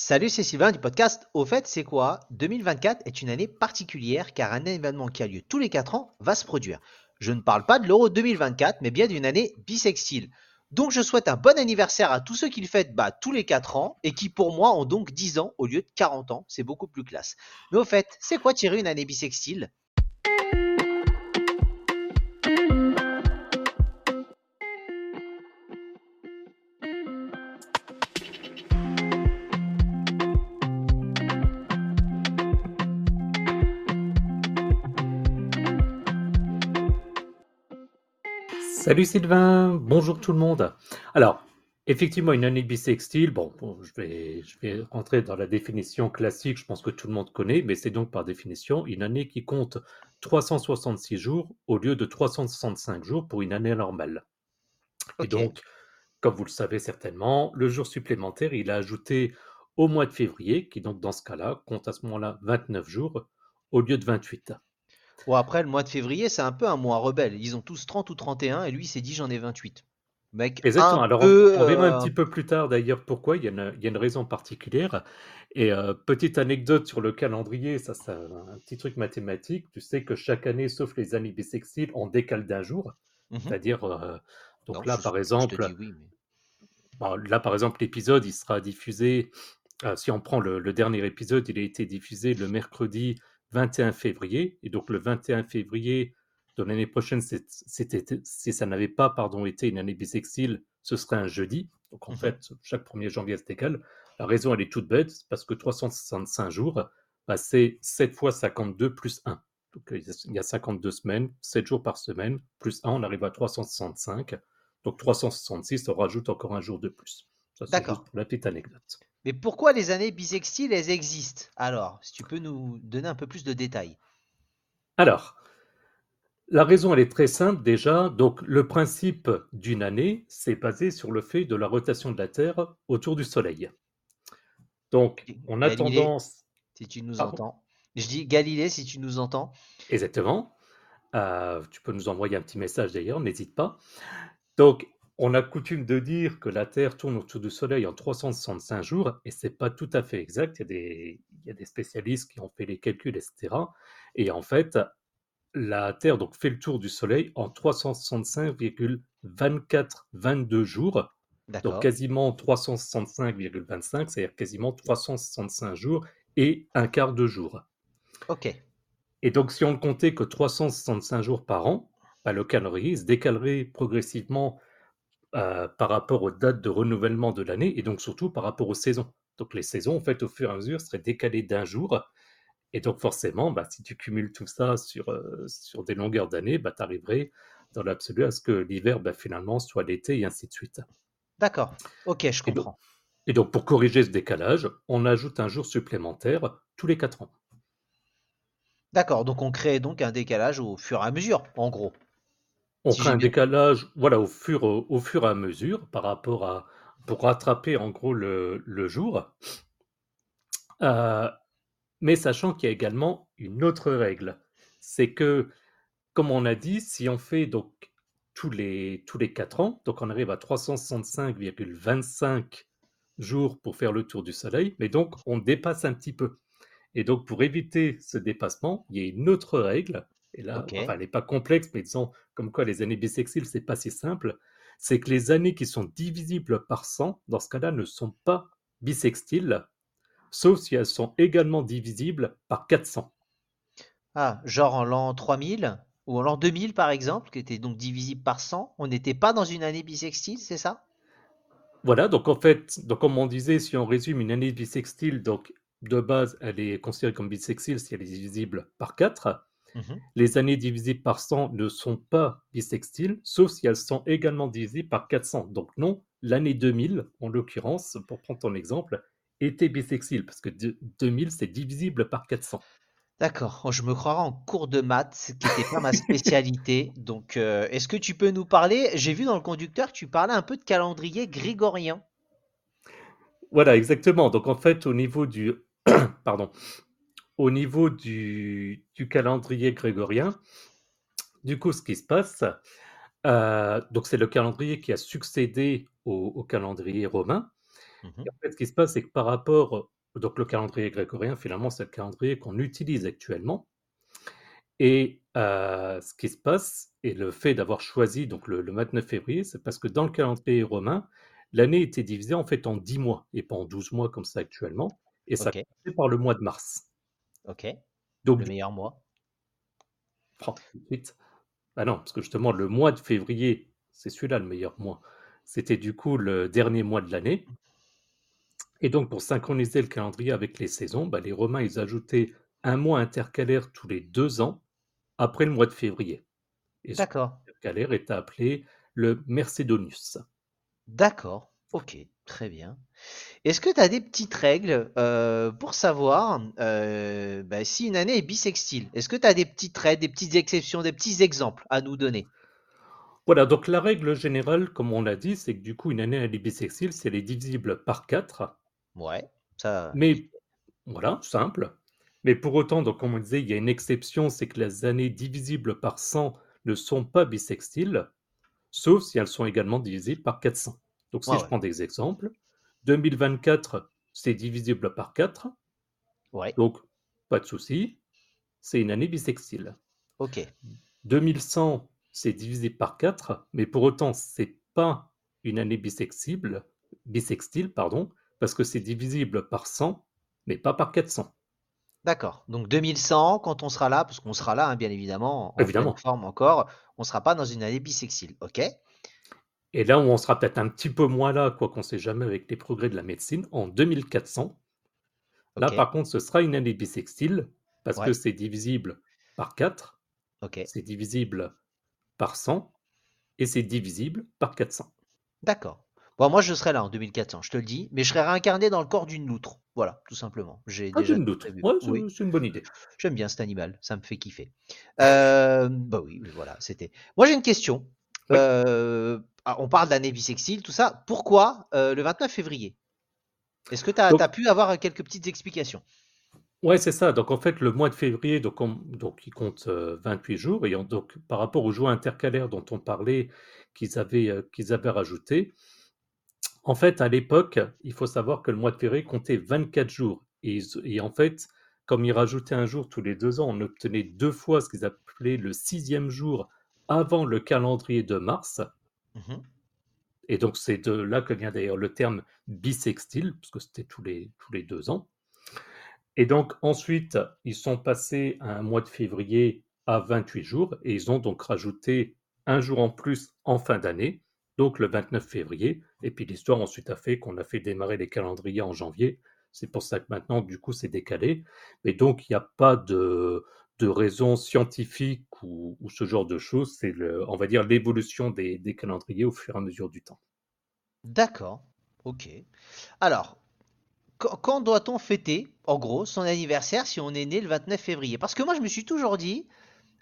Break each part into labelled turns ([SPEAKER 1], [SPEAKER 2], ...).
[SPEAKER 1] Salut, c'est Sylvain du podcast Au fait, c'est quoi? 2024 est une année particulière car un événement qui a lieu tous les 4 ans va se produire. Je ne parle pas de l'Euro 2024, mais bien d'une année bisextile. Donc je souhaite un bon anniversaire à tous ceux qui le fêtent bah, tous les 4 ans et qui pour moi ont donc 10 ans au lieu de 40 ans. C'est beaucoup plus classe. Mais au fait, c'est quoi tirer une année bisextile?
[SPEAKER 2] Salut Sylvain, bonjour tout le monde. Alors, effectivement, une année bissextile, bon, bon je, vais, je vais rentrer dans la définition classique, je pense que tout le monde connaît, mais c'est donc par définition une année qui compte 366 jours au lieu de 365 jours pour une année normale. Et donc, comme vous le savez certainement, le jour supplémentaire, il a ajouté au mois de février, qui donc dans ce cas-là compte à ce moment-là 29 jours au lieu de 28.
[SPEAKER 1] Bon, après, le mois de février, c'est un peu un mois rebelle. Ils ont tous 30 ou 31 et lui, il s'est dit j'en ai 28. Mec,
[SPEAKER 2] Exactement.
[SPEAKER 1] un
[SPEAKER 2] Alors, on,
[SPEAKER 1] peu.
[SPEAKER 2] on verra un
[SPEAKER 1] euh,
[SPEAKER 2] petit peu plus tard d'ailleurs pourquoi. Il y a une, il y a une raison particulière. Et euh, petite anecdote sur le calendrier, ça c'est un petit truc mathématique. Tu sais que chaque année, sauf les années bissextiles, on décale d'un jour.
[SPEAKER 1] mhm.
[SPEAKER 2] C'est-à-dire, euh,
[SPEAKER 1] Non,
[SPEAKER 2] donc là
[SPEAKER 1] je,
[SPEAKER 2] par exemple,
[SPEAKER 1] dis oui, mais.
[SPEAKER 2] bon, là par exemple, l'épisode il sera diffusé. si on prend le, le dernier épisode, il a été diffusé le mercredi 21 février. Et donc le 21 février de l'année prochaine, c'est- c'était, si ça n'avait pas pardon, été une année bissextile, ce serait un jeudi. Donc en
[SPEAKER 1] Mhm.
[SPEAKER 2] fait, chaque 1er janvier se décale. La raison, elle est toute bête, c'est parce que 365 jours, bah, c'est 7 fois 52 plus 1. Donc il y a 52 semaines, 7 jours par semaine, plus 1, on arrive à 365. Donc 366, on rajoute encore un jour de plus. Ça, c'est pour la petite anecdote.
[SPEAKER 1] Mais pourquoi les années bissextiles, elles existent? Alors, si tu peux nous donner un peu plus de détails.
[SPEAKER 2] Alors, la raison, elle est très simple déjà. Donc, le principe d'une année, c'est basé sur le fait de la rotation de la Terre autour du Soleil. Donc, on a
[SPEAKER 1] Galilée,
[SPEAKER 2] tendance,
[SPEAKER 1] si tu nous
[SPEAKER 2] pardon,
[SPEAKER 1] entends. Je dis Galilée, si tu nous entends.
[SPEAKER 2] exactement, euh, tu peux nous envoyer un petit message d'ailleurs, n'hésite pas. Donc, on a coutume de dire que la Terre tourne autour du Soleil en 365 jours, et c'est pas tout à fait exact. Il y a des, il y a des spécialistes qui ont fait les calculs, etc. Et en fait, la Terre donc fait le tour du Soleil en 365,2422 jours, donc quasiment 365,25, c'est-à-dire quasiment 365 jours et un quart de jour.
[SPEAKER 1] Ok.
[SPEAKER 2] Et donc, si on ne comptait que 365 jours par an, bah, le calendrier se décalerait progressivement euh, par rapport aux dates de renouvellement de l'année et donc surtout par rapport aux saisons. Donc, les saisons, en fait, au fur et à mesure, seraient décalées d'un jour. Et donc, forcément, bah, si tu cumules tout ça sur, euh, sur des longueurs d'année, bah, tu arriverais dans l'absolu à ce que l'hiver, bah, finalement, soit l'été et ainsi de suite.
[SPEAKER 1] D'accord. Ok, je
[SPEAKER 2] Et donc,
[SPEAKER 1] comprends.
[SPEAKER 2] et donc, pour corriger ce décalage, on ajoute un jour supplémentaire tous les 4 ans.
[SPEAKER 1] D'accord. Donc, on crée donc un décalage au fur et à mesure, en gros.
[SPEAKER 2] On
[SPEAKER 1] Si
[SPEAKER 2] crée un décalage voilà, au, fur, au, au fur et à mesure par rapport à. pour rattraper en gros le, le jour. Euh, mais sachant qu'il y a également une autre règle. C'est que, comme on a dit, si on fait donc tous les, tous les 4 ans, donc on arrive à 365,25 jours pour faire le tour du Soleil, mais donc on dépasse un petit peu. Et donc pour éviter ce dépassement, il y a une autre règle, et là, enfin elle n'est pas complexe, mais disons comme quoi les années bissextiles, c'est pas si simple, c'est que les années qui sont divisibles par 100, dans ce cas-là, ne sont pas bissextiles, sauf si elles sont également divisibles par 400.
[SPEAKER 1] Ah, genre en l'an 3000 ou en l'an 2000 par exemple, qui était donc divisible par 100. On n'était pas dans une année bissextile, c'est ça?
[SPEAKER 2] Voilà, donc en fait, donc comme on disait, si on résume une année bissextile, donc de base, elle est considérée comme bissextile si elle est divisible par 4.
[SPEAKER 1] Mhm.
[SPEAKER 2] Les années divisibles par 100 ne sont pas bissextiles, sauf si elles sont également divisées par 400. Donc non, l'année 2000, en l'occurrence, pour prendre ton exemple, était bissextile, parce que de- 2000, c'est divisible par 400.
[SPEAKER 1] D'accord. Oh, je me croirais en cours de maths, ce qui n'était pas ma spécialité. Donc, euh, est-ce que tu peux nous parler? J'ai vu dans le conducteur que tu parlais un peu de calendrier grégorien.
[SPEAKER 2] Voilà, exactement. Donc en fait, au niveau du... Pardon. Au niveau du, du calendrier grégorien, du coup, ce qui se passe, euh, donc c'est le calendrier qui a succédé au, au calendrier romain. Et en fait, ce qui se passe, c'est que par rapport, donc le calendrier grégorien, finalement, c'est le calendrier qu'on utilise actuellement. Et euh, ce qui se passe, et le fait d'avoir choisi donc le, le 29 février, c'est parce que dans le calendrier romain, l'année était divisée en fait en 10 mois et pas en 12 mois comme ça actuellement. Et ça
[SPEAKER 1] Ok,
[SPEAKER 2] commençait par le mois de mars.
[SPEAKER 1] Ok.
[SPEAKER 2] Donc,
[SPEAKER 1] Le meilleur mois.
[SPEAKER 2] oh. Ah non, parce que justement, le mois de février, c'est celui-là le meilleur mois. C'était du coup le dernier mois de l'année. Et donc, pour synchroniser le calendrier avec les saisons, bah, les Romains, ils ajoutaient un mois intercalaire tous les deux ans après le mois de février. Et ce intercalaire est appelé le Mercedonius.
[SPEAKER 1] d'accord. Ok, très bien. Est-ce que tu as des petites règles euh, pour savoir euh, bah, si une année est bissextile? Est-ce que tu as des petites règles, des petites exceptions, des petits exemples à nous donner?
[SPEAKER 2] Voilà, donc la règle générale, comme on l'a dit, c'est que du coup, une année elle est bissextile, c'est elle est divisible par 4.
[SPEAKER 1] Ouais, ça.
[SPEAKER 2] Mais voilà, simple. Mais pour autant, donc, comme on disait, il y a une exception, c'est que les années divisibles par 100 ne sont pas bissextiles, sauf si elles sont également divisibles par 400. Donc si
[SPEAKER 1] Ouais,
[SPEAKER 2] je
[SPEAKER 1] ouais.
[SPEAKER 2] prends des exemples, 2024, c'est divisible par 4,
[SPEAKER 1] Ouais,
[SPEAKER 2] donc pas de souci, c'est une année bissextile.
[SPEAKER 1] ok.
[SPEAKER 2] 2100, c'est divisé par 4, mais pour autant, c'est pas une année bisextible, bisextile, pardon, parce que c'est divisible par 100, mais pas par 400.
[SPEAKER 1] D'accord. Donc 2100, quand on sera là, parce qu'on sera là, hein, bien évidemment, en
[SPEAKER 2] Évidemment.
[SPEAKER 1] forme encore, on sera pas dans une année bissextile. Ok?
[SPEAKER 2] Et là où on sera peut-être un petit peu moins là, quoi qu'on sait jamais avec les progrès de la médecine, en 2400, là par contre, ce sera une année bissextile, parce
[SPEAKER 1] Ouais.
[SPEAKER 2] que c'est divisible par 4,
[SPEAKER 1] Ok.
[SPEAKER 2] c'est divisible par 100, et c'est divisible par 400.
[SPEAKER 1] D'accord. Bon, moi je serai là en 2400, je te le dis, mais je serai réincarné dans le corps d'une loutre. Voilà, tout simplement. J'ai
[SPEAKER 2] Ah,
[SPEAKER 1] déjà
[SPEAKER 2] doute.
[SPEAKER 1] prévu.
[SPEAKER 2] Ouais, c'est
[SPEAKER 1] Oui,
[SPEAKER 2] c'est une bonne idée.
[SPEAKER 1] j'aime bien cet animal, ça me fait kiffer. Euh, bah oui, voilà, c'était. Moi j'ai une question. Euh, ah, on parle d'année bissextile, tout ça. Pourquoi euh, le 29 février? Est-ce que tu as, pu avoir quelques petites explications?
[SPEAKER 2] Ouais, c'est ça. Donc en fait, le mois de février, donc, on- donc il compte euh, 28 jours, et on- donc par rapport aux jours intercalaires dont on parlait, qu'ils avaient, euh, qu'ils avaient rajouté, en fait, à l'époque, il faut savoir que le mois de février comptait 24 jours. Et, et en fait, comme ils rajoutaient un jour tous les deux ans, on obtenait deux fois ce qu'ils appelaient le sixième jour avant le calendrier de mars.
[SPEAKER 1] Mhm.
[SPEAKER 2] Et donc c'est de là que vient d'ailleurs le terme bisextile, parce que c'était tous les, tous les deux ans. Et donc ensuite, ils sont passés à un mois de février à 28 jours et ils ont donc rajouté un jour en plus en fin d'année, donc le 29 février. Et puis l'histoire ensuite a fait qu'on a fait démarrer les calendriers en janvier. C'est pour ça que maintenant, du coup, c'est décalé. Mais donc, il n'y a pas de, de raison scientifique ou, ce genre de choses. C'est, on va dire, l'évolution des, des calendriers au fur et à mesure du temps.
[SPEAKER 1] D'accord. Ok. Alors, quand, quand doit-on fêter, en gros, son anniversaire si on est né le 29 février? Parce que moi, je me suis toujours dit,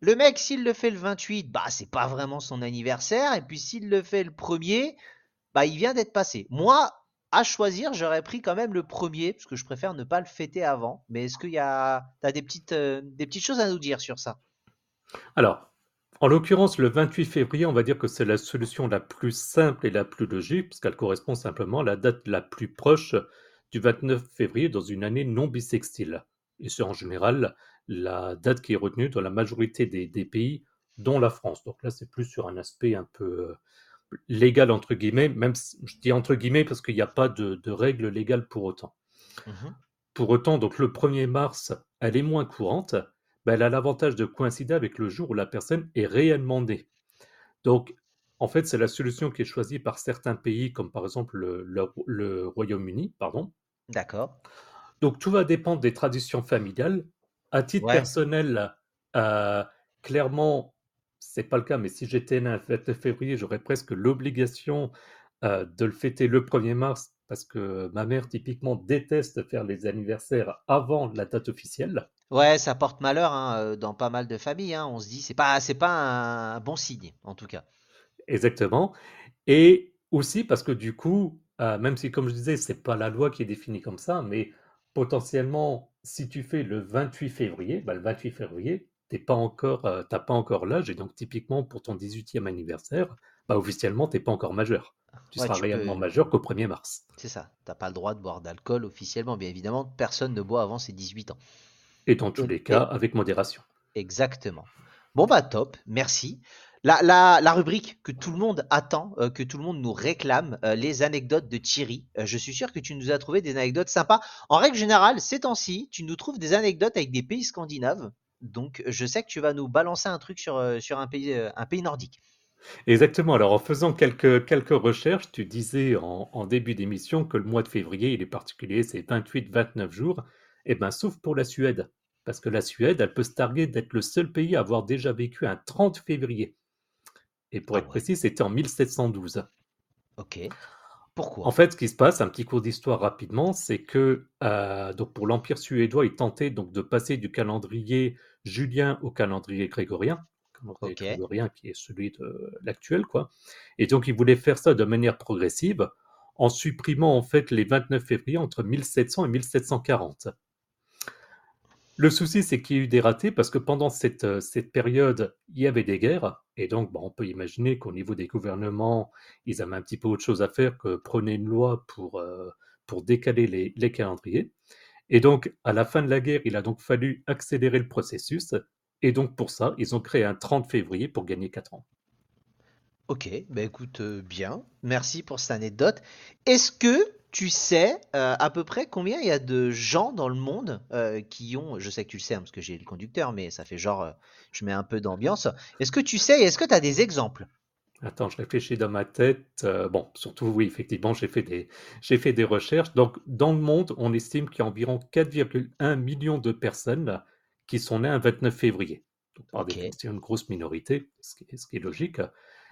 [SPEAKER 1] le mec, s'il le fait le 28, bah, c'est pas vraiment son anniversaire. Et puis, s'il le fait le premier, bah, il vient d'être passé. Moi, à choisir, j'aurais pris quand même le premier, parce que je préfère ne pas le fêter avant. Mais est-ce qu'il y a, petites, euh, des petites choses à nous dire sur ça?
[SPEAKER 2] Alors, en l'occurrence, le 28 février, on va dire que c'est la solution la plus simple et la plus logique, puisqu'elle correspond simplement à la date la plus proche du 29 février dans une année non bissextile. Et c'est en général la date qui est retenue dans la majorité des, pays, dont la France. Donc là, c'est plus sur un aspect un peu légal, entre guillemets, même je dis entre guillemets parce qu'il n'y a pas de, de règles légales pour autant.
[SPEAKER 1] Mhm.
[SPEAKER 2] Pour autant, donc le 1er mars, elle est moins courante, ben, elle a l'avantage de coïncider avec le jour où la personne est réellement née. Donc, en fait, c'est la solution qui est choisie par certains pays, comme par exemple le, le- le Royaume-Uni, pardon.
[SPEAKER 1] D'accord.
[SPEAKER 2] Donc, tout va dépendre des traditions familiales. À titre
[SPEAKER 1] Ouais.
[SPEAKER 2] personnel, euh, clairement, c'est pas le cas, mais si j'étais né le 29 février, j'aurais presque l'obligation euh, de le fêter le 1er mars, parce que ma mère, typiquement, déteste faire les anniversaires avant la date officielle.
[SPEAKER 1] Ouais, ça porte malheur hein, dans pas mal de familles. hein. On se dit, c'est pas, c'est pas un, un bon signe, en tout cas.
[SPEAKER 2] Exactement. Et aussi parce que du coup, euh, même si, comme je disais, c'est pas la loi qui est définie comme ça, mais potentiellement, si tu fais le 28 février, bah, le 28 février, t'es pas encore, euh, t'as pas encore l'âge, et donc typiquement pour ton 18e anniversaire, bah, officiellement, tu n'es pas encore majeur. Tu
[SPEAKER 1] Ouais,
[SPEAKER 2] seras
[SPEAKER 1] tu
[SPEAKER 2] réellement
[SPEAKER 1] peux.
[SPEAKER 2] majeur qu'au 1er mars.
[SPEAKER 1] C'est ça. T'as pas le droit de boire d'alcool officiellement, bien évidemment. Personne ne boit avant ses 18 ans.
[SPEAKER 2] Et dans tous
[SPEAKER 1] Et,
[SPEAKER 2] les cas, avec modération.
[SPEAKER 1] exactement. Bon bah top, merci. La, la, la rubrique que tout le monde attend, euh, que tout le monde nous réclame, euh, les anecdotes de Thierry. Euh, je suis sûr que tu nous as trouvé des anecdotes sympas. En règle générale, ces temps-ci, tu nous trouves des anecdotes avec des pays scandinaves. Donc je sais que tu vas nous balancer un truc sur, euh, sur un pays, euh, un pays nordique.
[SPEAKER 2] Exactement. Alors, en faisant quelques, quelques recherches, tu disais en, en début d'émission que le mois de février, il est particulier, c'est 28-29 jours. Eh bien, sauf pour la Suède. Parce que la Suède, elle peut se targuer d'être le seul pays à avoir déjà vécu un 30 février. Et pour
[SPEAKER 1] Ah
[SPEAKER 2] être
[SPEAKER 1] ouais.
[SPEAKER 2] précis, c'était en 1712.
[SPEAKER 1] Ok.
[SPEAKER 2] En
[SPEAKER 1] Pourquoi
[SPEAKER 2] fait, ce qui se passe, un petit cours d'histoire rapidement, c'est que euh, donc pour l'Empire suédois, il tentait donc de passer du calendrier julien au calendrier grégorien, calendrier
[SPEAKER 1] Ok.
[SPEAKER 2] grégorien qui est celui de l'actuel, quoi. Et donc, il voulait faire ça de manière progressive en supprimant en fait les 29 février entre 1700 et 1740. Le souci, c'est qu'il y a eu des ratés parce que pendant cette, euh, cette période, il y avait des guerres. Et donc, bon, on peut imaginer qu'au niveau des gouvernements, ils avaient un petit peu autre chose à faire que prôner une loi pour, euh, pour décaler les, les calendriers. Et donc, à la fin de la guerre, il a donc fallu accélérer le processus. Et donc, pour ça, ils ont créé un 30 février pour gagner 4 ans.
[SPEAKER 1] Ok, bah écoute, euh, bien. Merci pour cette anecdote. Est-ce que tu sais euh, à peu près combien il y a de gens dans le monde euh, qui ont, je sais que tu le sais hein, parce que j'ai le conducteur, mais ça fait genre, euh, je mets un peu d'ambiance. Est-ce que tu sais, et est-ce que tu as des exemples?
[SPEAKER 2] Attends, je réfléchis dans ma tête. Bon, surtout, oui, effectivement, j'ai fait des, j'ai fait des recherches. Donc, dans le monde, on estime qu'il y a environ 4,1 millions de personnes qui sont nées un 29 février. Donc, par définition, une grosse minorité, ce qui est, ce qui est logique.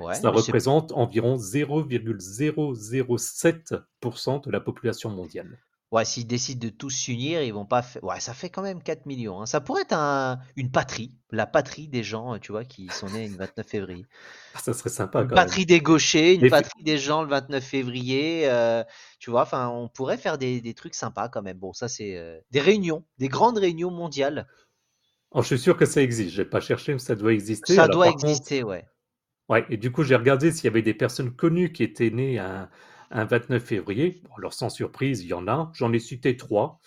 [SPEAKER 1] Ouais,
[SPEAKER 2] Ça représente environ 0,007% de la population mondiale.
[SPEAKER 1] Ouais, s'ils décident de tous s'unir, ils vont pas faire... Ouais, ça fait quand même 4 millions. hein. Ça pourrait être un- une patrie, la patrie des gens, euh, tu vois, qui sont nés le 29 février.
[SPEAKER 2] Ah, Ça serait sympa
[SPEAKER 1] Une
[SPEAKER 2] quand même.
[SPEAKER 1] patrie des gauchers, une patrie des gens le 29 février, euh, tu vois, enfin, on pourrait faire des, des trucs sympas quand même. Bon, ça c'est euh, des réunions, des grandes réunions mondiales.
[SPEAKER 2] Oh, je suis sûr que ça existe. J'ai pas cherché, mais ça doit exister.
[SPEAKER 1] Ça
[SPEAKER 2] Alors,
[SPEAKER 1] doit
[SPEAKER 2] par contre,
[SPEAKER 1] exister, ouais.
[SPEAKER 2] Ouais, et du coup, j'ai regardé s'il y avait des personnes connues qui étaient nées un, un 29 février. Bon, alors, sans surprise, il y en a. J'en ai cité trois,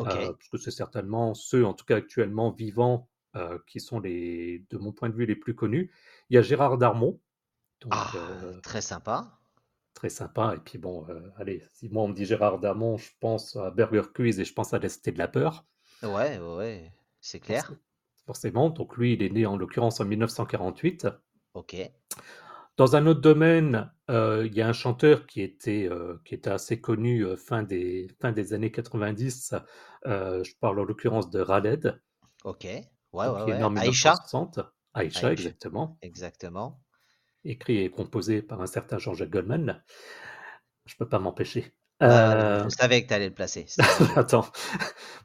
[SPEAKER 2] euh, parce que c'est certainement ceux, en tout cas actuellement vivants, euh, qui sont les, de mon point de vue, les plus connus. Il y a Gérard Darmon, donc
[SPEAKER 1] ah,
[SPEAKER 2] euh,
[SPEAKER 1] très sympa.
[SPEAKER 2] très sympa. Et puis bon, allez, si moi on me dit Gérard Darmon, je pense à Burger Quiz et je pense à la Cité de la Peur,
[SPEAKER 1] Ouais, ouais, c'est clair.
[SPEAKER 2] forcément. Donc lui, il est né en l'occurrence en 1948.
[SPEAKER 1] Ok,
[SPEAKER 2] Dans un autre domaine, euh, il y a un chanteur qui était, euh, qui était assez connu euh, fin des, fin des années 90. euh, je parle en l'occurrence de Khaled,
[SPEAKER 1] ok, ouais, ouais, ouais. Aïcha,
[SPEAKER 2] 1960. Aïcha,
[SPEAKER 1] Aïcha,
[SPEAKER 2] exactement.
[SPEAKER 1] exactement.
[SPEAKER 2] Écrit et composé par un certain Jean-Jacques Goldman. Je peux pas m'empêcher.
[SPEAKER 1] Ah,
[SPEAKER 2] Euh,
[SPEAKER 1] je savais que tu allais le placer.
[SPEAKER 2] Attends,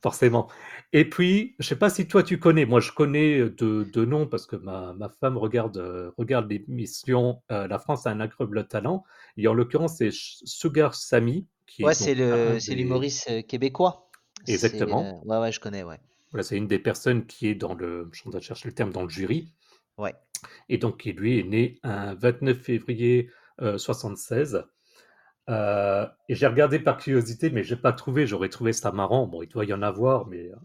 [SPEAKER 2] forcément. Et puis, je sais pas si toi tu connais, moi je connais de, de nom parce que ma, ma femme regarde, euh, regarde l'émission euh, La France a un incroyable talent. Et en l'occurrence, c'est Sugar Sammy, qui
[SPEAKER 1] Ouais, c'est le,
[SPEAKER 2] des.
[SPEAKER 1] l'humoriste euh, québécois.
[SPEAKER 2] Exactement.
[SPEAKER 1] euh, ouais, ouais, je connais, ouais.
[SPEAKER 2] Voilà, c'est une des personnes qui est dans le. Je chercher le terme, dans le jury.
[SPEAKER 1] Ouais.
[SPEAKER 2] Et donc, qui lui est né un 29 février euh, 76. Euh, et j'ai regardé par curiosité, mais j'ai pas trouvé. J'aurais trouvé ça marrant. Bon, il doit y en avoir, mais euh,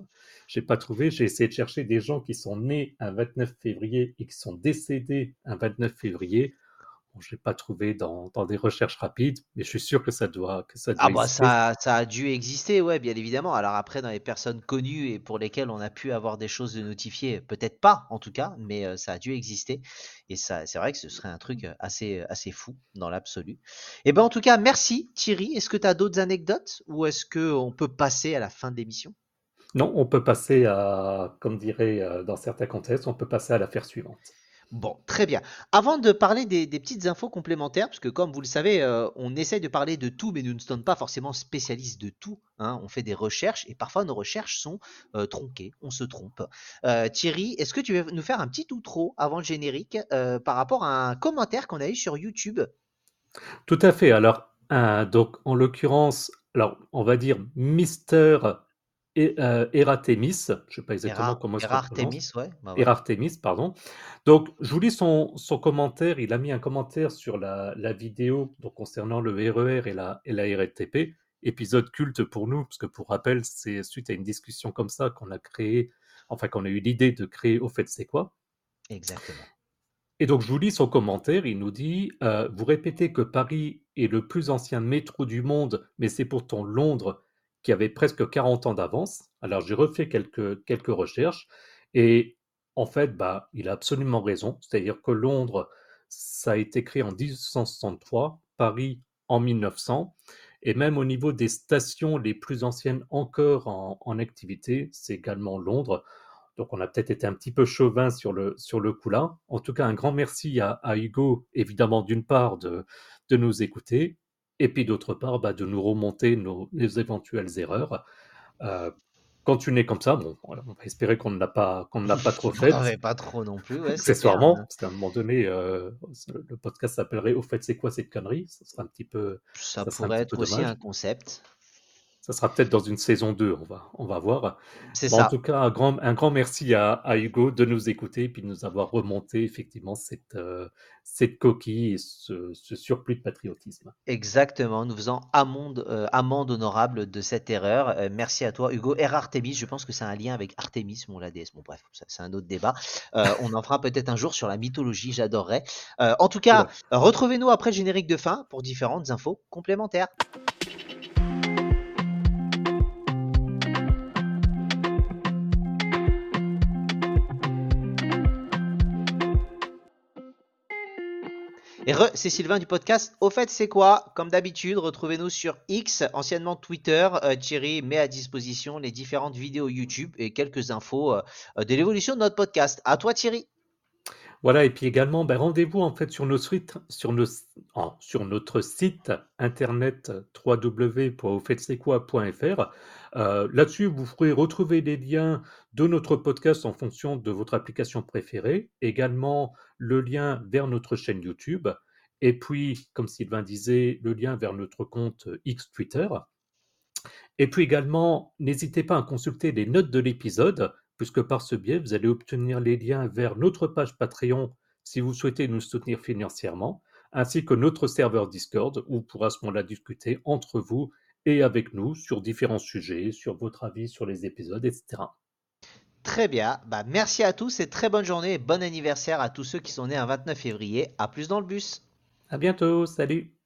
[SPEAKER 2] j'ai pas trouvé. J'ai essayé de chercher des gens qui sont nés un 29 février et qui sont décédés un 29 février. Bon, je l'ai pas trouvé dans, dans des recherches rapides, mais je suis sûr que ça doit, que ça doit
[SPEAKER 1] Ah bah ça, ça a dû exister, ouais, bien évidemment. Alors après, dans les personnes connues et pour lesquelles on a pu avoir des choses de notifier, peut-être pas en tout cas, mais euh, ça a dû exister. Et ça, c'est vrai que ce serait un truc euh, assez, assez fou dans l'absolu. Et ben en tout cas, merci Thierry. Est-ce que tu as d'autres anecdotes ou est-ce que on peut passer à la fin de l'émission?
[SPEAKER 2] Non, on peut passer à, comme dirait euh, dans certains contextes, on peut passer à l'affaire suivante.
[SPEAKER 1] Bon, très bien. Avant de parler des, petites infos complémentaires, parce que comme vous le savez, euh, on essaye de parler de tout, mais nous ne sommes pas forcément spécialistes de tout. hein. On fait des recherches et parfois nos recherches sont euh, tronquées, on se trompe. Euh, Thierry, est-ce que tu veux nous faire un petit outro avant le générique par rapport à un commentaire qu'on a eu sur YouTube?
[SPEAKER 2] Tout à fait. Alors, donc, en l'occurrence, alors, on va dire Mister euh, Eratemis, je ne sais pas exactement comment
[SPEAKER 1] ça se prononce. ouais.
[SPEAKER 2] Bah Erartemis, pardon. Donc, je vous lis son, son, commentaire. Il a mis un commentaire sur la, la vidéo donc, concernant le RER e et la, et la RTP. Épisode culte pour nous, parce que pour rappel, c'est suite à une discussion comme ça qu'on a créé, enfin qu'on a eu l'idée de créer Au fait, c'est quoi?
[SPEAKER 1] Exactement.
[SPEAKER 2] Et donc, je vous lis son commentaire. Il nous dit euh, Vous répétez que Paris est le plus ancien métro du monde, mais c'est pourtant Londres qui avait presque 40 ans d'avance. Alors j'ai refait quelques, recherches et en fait, bah, il a absolument raison. C'est-à-dire que Londres, ça a été créé en 1863, Paris en 1900, et même au niveau des stations les plus anciennes encore en, activité, c'est également Londres. Donc on a peut-être été un petit peu chauvin sur le, sur le coup là. En tout cas, un grand merci à, Hugo, évidemment, d'une part, de nous écouter, et puis d'autre part, bah, de nous remonter nos, éventuelles erreurs. Euh, quand tu n'es comme ça, bon, on va espérer qu'on ne l'a pas, qu'on ne l'a pas trop fait.
[SPEAKER 1] pas trop non plus. Ouais,
[SPEAKER 2] Accessoirement, parce qu'à un moment donné, euh, le podcast s'appellerait Au fait, c'est quoi cette connerie? Ça serait un petit peu.
[SPEAKER 1] Ça, pourrait être aussi un concept.
[SPEAKER 2] Ça sera peut-être dans une saison 2, on va, on va voir.
[SPEAKER 1] C'est ça.
[SPEAKER 2] En tout cas, un grand, un grand merci à, Hugo de nous écouter et puis de nous avoir remonté effectivement cette, euh, cette coquille et ce, surplus de patriotisme.
[SPEAKER 1] Exactement, nous faisons amende, euh, amende honorable de cette erreur. Euh, merci à toi, Hugo. R. Artemis, je pense que c'est un lien avec Artemis, mon la déesse. Bon, bref, c'est un autre débat. on en fera peut-être un jour sur la mythologie, j'adorerais. en tout cas, retrouvez-nous après le générique de fin pour différentes infos complémentaires. Et c'est Sylvain du podcast. Au fait, c'est quoi? Comme d'habitude, retrouvez-nous sur X, anciennement Twitter. Euh, Thierry met à disposition les différentes vidéos YouTube et quelques infos euh, de l'évolution de notre podcast. À toi, Thierry.
[SPEAKER 2] Voilà, et puis également, ben, rendez-vous en fait sur, notre site internet www.aufaites-c'est-quoi.fr. Euh, là-dessus, vous pourrez retrouver les liens de notre podcast en fonction de votre application préférée, également le lien vers notre chaîne YouTube, et puis, comme Sylvain disait, le lien vers notre compte X Twitter. Et puis également, n'hésitez pas à consulter les notes de l'épisode, puisque par ce biais, vous allez obtenir les liens vers notre page Patreon si vous souhaitez nous soutenir financièrement, ainsi que notre serveur Discord, où vous pourrez à ce moment-là discuter entre vous et avec nous sur différents sujets, sur votre avis sur les épisodes, etc.
[SPEAKER 1] Très bien, bah, merci à tous et très bonne journée et bon anniversaire à tous ceux qui sont nés un 29 février. À plus dans le bus.
[SPEAKER 2] À bientôt, salut.